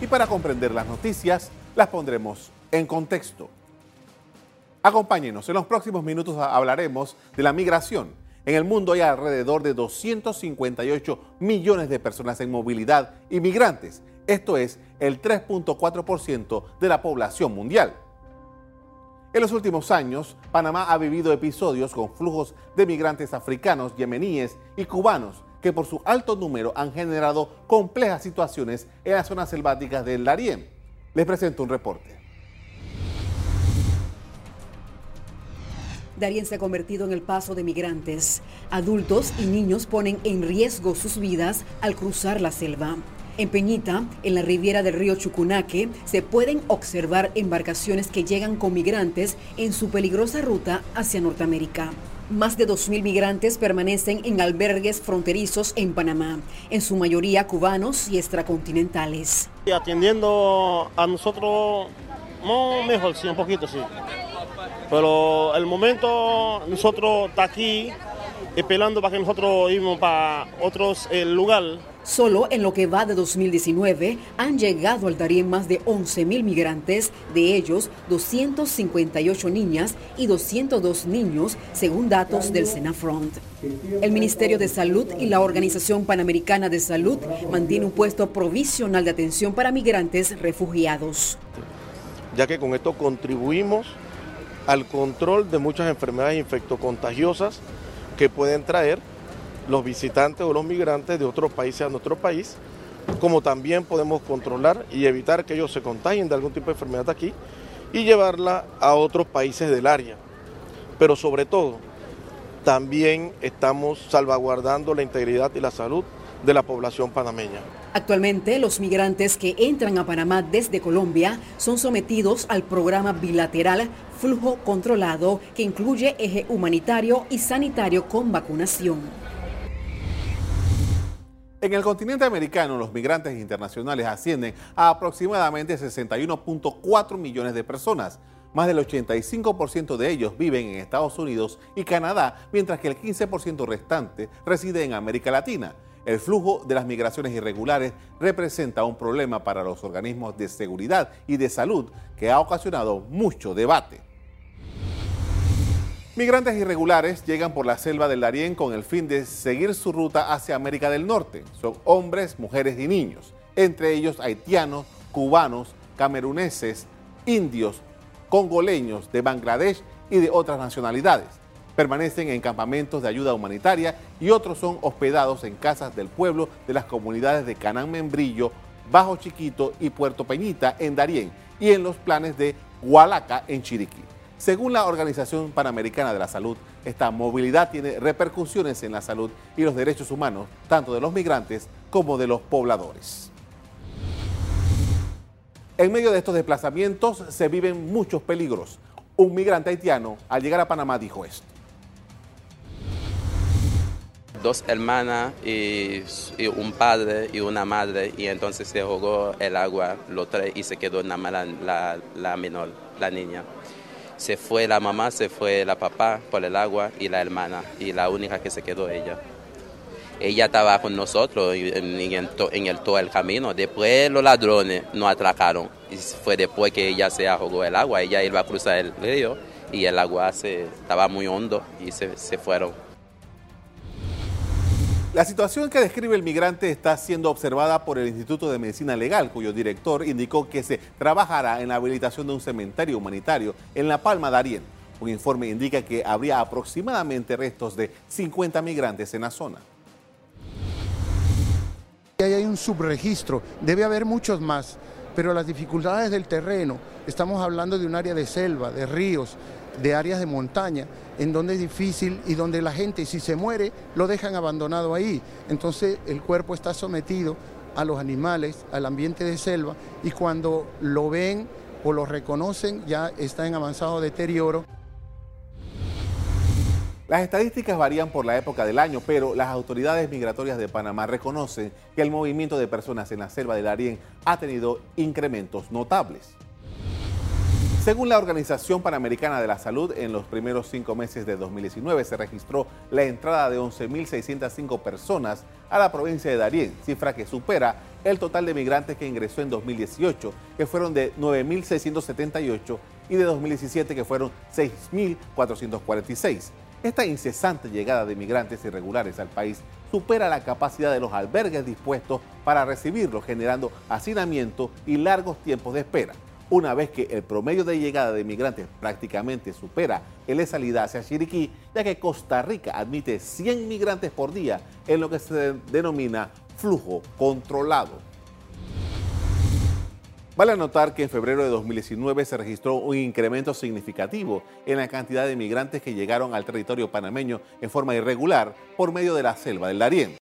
y para comprender las noticias las pondremos en contexto. Acompáñenos, en los próximos minutos hablaremos de la migración. En el mundo hay alrededor de 258 millones de personas en movilidad inmigrantes. Esto es el 3.4% de la población mundial. En los últimos años, Panamá ha vivido episodios con flujos de migrantes africanos, yemeníes y cubanos que por su alto número han generado complejas situaciones en las zonas selváticas del Darién. Les presento un reporte. Darién se ha convertido en el paso de migrantes. Adultos y niños ponen en riesgo sus vidas al cruzar la selva. En Peñita, en la riviera del río Chucunaque, se pueden observar embarcaciones que llegan con migrantes en su peligrosa ruta hacia Norteamérica. Más de 2.000 migrantes permanecen en albergues fronterizos en Panamá, en su mayoría cubanos y extracontinentales. Atendiendo a nosotros, no mejor, sí, un poquito, sí. Pero el momento nosotros está aquí esperando para que nosotros íbamos para otros eh, lugares Solo en lo que va de 2019 han llegado al Darién más de 11.000 migrantes, de ellos 258 niñas y 202 niños, según datos del Senafront. El Ministerio de Salud y la Organización Panamericana de Salud mantiene un puesto provisional de atención para migrantes refugiados. Ya que con esto contribuimos al control de muchas enfermedades infectocontagiosas que pueden traer los visitantes o los migrantes de otros países a nuestro país, como también podemos controlar y evitar que ellos se contagien de algún tipo de enfermedad aquí y llevarla a otros países del área. Pero sobre todo, también estamos salvaguardando la integridad y la salud de la población panameña. Actualmente, los migrantes que entran a Panamá desde Colombia son sometidos al programa bilateral Flujo Controlado, que incluye eje humanitario y sanitario con vacunación. En el continente americano, los migrantes internacionales ascienden a aproximadamente 61.4 millones de personas. Más del 85% de ellos viven en Estados Unidos y Canadá, mientras que el 15% restante reside en América Latina. El flujo de las migraciones irregulares representa un problema para los organismos de seguridad y de salud que ha ocasionado mucho debate. Migrantes irregulares llegan por la selva del Darién con el fin de seguir su ruta hacia América del Norte. Son hombres, mujeres y niños, entre ellos haitianos, cubanos, cameruneses, indios, congoleños, de Bangladesh y de otras nacionalidades. Permanecen en campamentos de ayuda humanitaria y otros son hospedados en casas del pueblo de las comunidades de Canán Membrillo, Bajo Chiquito y Puerto Peñita en Darién y en los planes de Hualaca en Chiriquí. Según la Organización Panamericana de la Salud, esta movilidad tiene repercusiones en la salud y los derechos humanos, tanto de los migrantes como de los pobladores. En medio de estos desplazamientos se viven muchos peligros. Un migrante haitiano al llegar a Panamá dijo esto. Dos hermanas y, un padre y una madre y entonces se jugó el agua los tres y se quedó nada más la, la menor, la niña se fue la mamá, se fue la papá por el agua y la hermana, y la única que se quedó ella. Ella estaba con nosotros en, el, todo el camino. Después los ladrones nos atracaron. Y fue después que ella se ahogó el agua. Ella iba a cruzar el río y el agua se, estaba muy hondo y se, se fueron. La situación que describe el migrante está siendo observada por el Instituto de Medicina Legal, cuyo director indicó que se trabajará en la habilitación de un cementerio humanitario en La Palma de Un informe indica que habría aproximadamente restos de 50 migrantes en la zona. Ahí hay un subregistro, debe haber muchos más, pero las dificultades del terreno, estamos hablando de un área de selva, de ríos, de áreas de montaña, en donde es difícil y donde la gente si se muere lo dejan abandonado ahí. Entonces el cuerpo está sometido a los animales, al ambiente de selva y cuando lo ven o lo reconocen ya está en avanzado deterioro. Las estadísticas varían por la época del año, pero las autoridades migratorias de Panamá reconocen que el movimiento de personas en la selva del Arién ha tenido incrementos notables. Según la Organización Panamericana de la Salud, en los primeros cinco meses de 2019 se registró la entrada de 11.605 personas a la provincia de Darién, cifra que supera el total de migrantes que ingresó en 2018, que fueron de 9.678, y de 2017, que fueron 6.446. Esta incesante llegada de migrantes irregulares al país supera la capacidad de los albergues dispuestos para recibirlos, generando hacinamiento y largos tiempos de espera una vez que el promedio de llegada de migrantes prácticamente supera el de salida hacia Chiriquí, ya que Costa Rica admite 100 migrantes por día en lo que se denomina flujo controlado. Vale anotar que en febrero de 2019 se registró un incremento significativo en la cantidad de migrantes que llegaron al territorio panameño en forma irregular por medio de la selva del Darién.